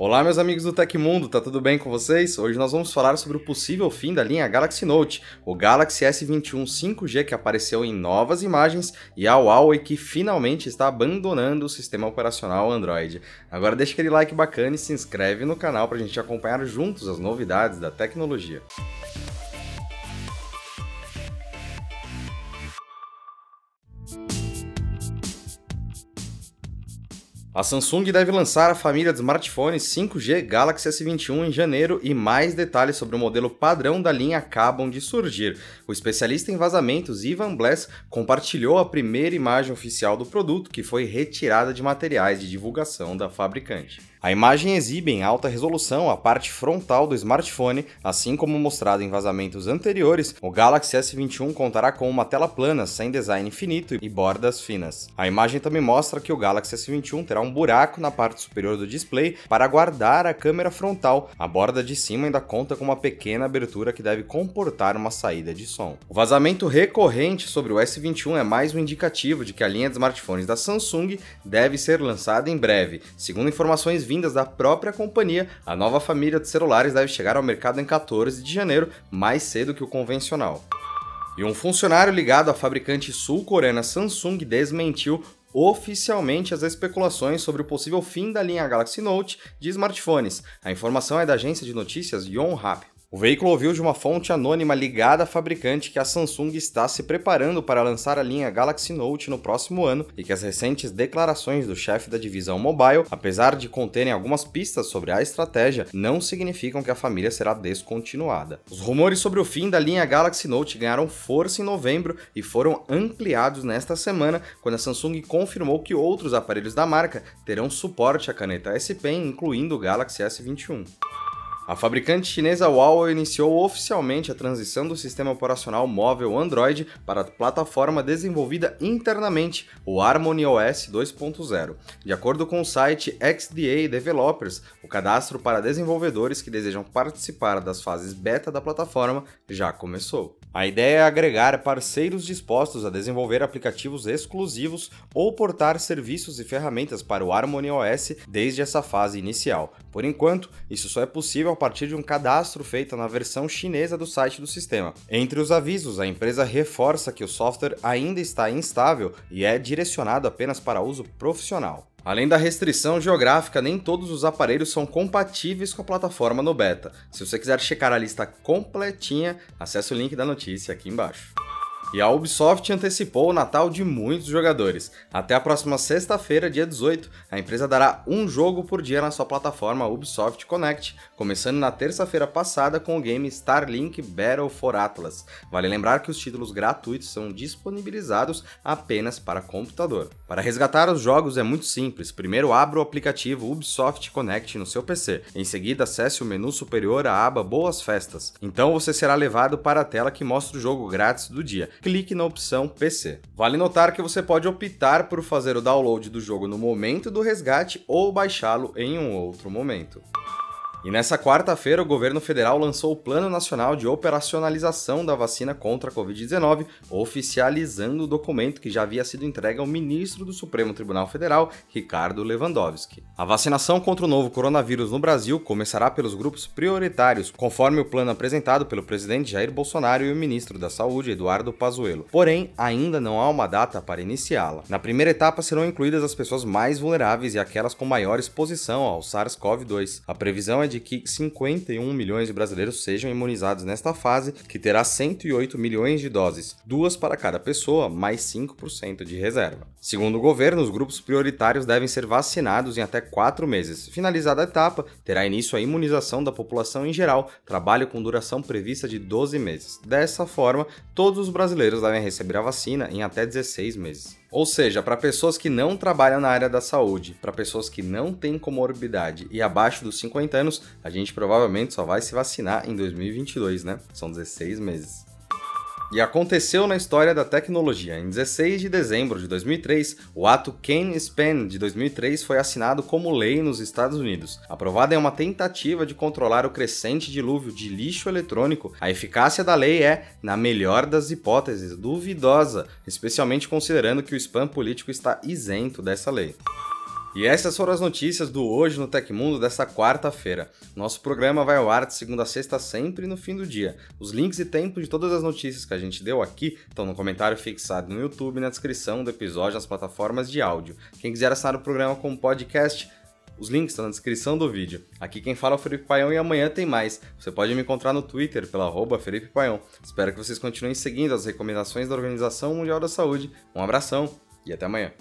Olá, meus amigos do Tecmundo, tá tudo bem com vocês? Hoje nós vamos falar sobre o possível fim da linha Galaxy Note, o Galaxy S21 5G que apareceu em novas imagens e a Huawei que finalmente está abandonando o sistema operacional Android. Agora deixa aquele like bacana e se inscreve no canal para a gente acompanhar juntos as novidades da tecnologia. A Samsung deve lançar a família de smartphones 5G Galaxy S21 em janeiro e mais detalhes sobre o modelo padrão da linha acabam de surgir. O especialista em vazamentos Ivan Bless compartilhou a primeira imagem oficial do produto, que foi retirada de materiais de divulgação da fabricante. A imagem exibe em alta resolução a parte frontal do smartphone, assim como mostrado em vazamentos anteriores, o Galaxy S21 contará com uma tela plana, sem design finito e bordas finas. A imagem também mostra que o Galaxy S21 terá um buraco na parte superior do display para guardar a câmera frontal. A borda de cima ainda conta com uma pequena abertura que deve comportar uma saída de som. O vazamento recorrente sobre o S21 é mais um indicativo de que a linha de smartphones da Samsung deve ser lançada em breve. Segundo informações vindas da própria companhia, a nova família de celulares deve chegar ao mercado em 14 de janeiro, mais cedo que o convencional. E um funcionário ligado à fabricante sul-coreana Samsung desmentiu oficialmente as especulações sobre o possível fim da linha Galaxy Note de smartphones. A informação é da agência de notícias Yonhap. O veículo ouviu de uma fonte anônima ligada à fabricante que a Samsung está se preparando para lançar a linha Galaxy Note no próximo ano e que as recentes declarações do chefe da divisão mobile, apesar de conterem algumas pistas sobre a estratégia, não significam que a família será descontinuada. Os rumores sobre o fim da linha Galaxy Note ganharam força em novembro e foram ampliados nesta semana quando a Samsung confirmou que outros aparelhos da marca terão suporte à caneta S Pen, incluindo o Galaxy S21. A fabricante chinesa Huawei iniciou oficialmente a transição do sistema operacional móvel Android para a plataforma desenvolvida internamente, o Harmony OS 2.0. De acordo com o site XDA Developers, o cadastro para desenvolvedores que desejam participar das fases beta da plataforma já começou. A ideia é agregar parceiros dispostos a desenvolver aplicativos exclusivos ou portar serviços e ferramentas para o Harmony OS desde essa fase inicial. Por enquanto, isso só é possível a partir de um cadastro feito na versão chinesa do site do sistema. Entre os avisos, a empresa reforça que o software ainda está instável e é direcionado apenas para uso profissional. Além da restrição geográfica, nem todos os aparelhos são compatíveis com a plataforma no beta. Se você quiser checar a lista completinha, acesse o link da notícia aqui embaixo. E a Ubisoft antecipou o Natal de muitos jogadores. Até a próxima sexta-feira, dia 18, a empresa dará um jogo por dia na sua plataforma Ubisoft Connect, começando na terça-feira passada com o game Starlink Battle for Atlas. Vale lembrar que os títulos gratuitos são disponibilizados apenas para computador. Para resgatar os jogos é muito simples. Primeiro abra o aplicativo Ubisoft Connect no seu PC. Em seguida, acesse o menu superior à aba Boas Festas. Então você será levado para a tela que mostra o jogo grátis do dia clique na opção PC. Vale notar que você pode optar por fazer o download do jogo no momento do resgate ou baixá-lo em um outro momento. E nessa quarta-feira, o governo federal lançou o Plano Nacional de Operacionalização da Vacina contra a Covid-19, oficializando o documento que já havia sido entregue ao ministro do Supremo Tribunal Federal, Ricardo Lewandowski. A vacinação contra o novo coronavírus no Brasil começará pelos grupos prioritários, conforme o plano apresentado pelo presidente Jair Bolsonaro e o ministro da Saúde, Eduardo Pazuello. Porém, ainda não há uma data para iniciá-la. Na primeira etapa serão incluídas as pessoas mais vulneráveis e aquelas com maior exposição ao SARS-CoV-2. A previsão é de que 51 milhões de brasileiros sejam imunizados nesta fase, que terá 108 milhões de doses, duas para cada pessoa, mais 5% de reserva. Segundo o governo, os grupos prioritários devem ser vacinados em até quatro meses. Finalizada a etapa, terá início a imunização da população em geral, trabalho com duração prevista de 12 meses. Dessa forma, todos os brasileiros devem receber a vacina em até 16 meses. Ou seja, para pessoas que não trabalham na área da saúde, para pessoas que não têm comorbidade e abaixo dos 50 anos, a gente provavelmente só vai se vacinar em 2022, né? São 16 meses. E aconteceu na história da tecnologia. Em 16 de dezembro de 2003, o ato Kane-Span de 2003 foi assinado como lei nos Estados Unidos. Aprovada em uma tentativa de controlar o crescente dilúvio de lixo eletrônico, a eficácia da lei é, na melhor das hipóteses, duvidosa, especialmente considerando que o spam político está isento dessa lei. E essas foram as notícias do Hoje no Tecmundo dessa quarta-feira. Nosso programa vai ao ar de segunda a sexta, sempre no fim do dia. Os links e tempo de todas as notícias que a gente deu aqui estão no comentário fixado no YouTube na descrição do episódio nas plataformas de áudio. Quem quiser assinar o programa como podcast, os links estão na descrição do vídeo. Aqui quem fala é o Felipe Paião e amanhã tem mais. Você pode me encontrar no Twitter pela Felipe Paião. Espero que vocês continuem seguindo as recomendações da Organização Mundial da Saúde. Um abração e até amanhã.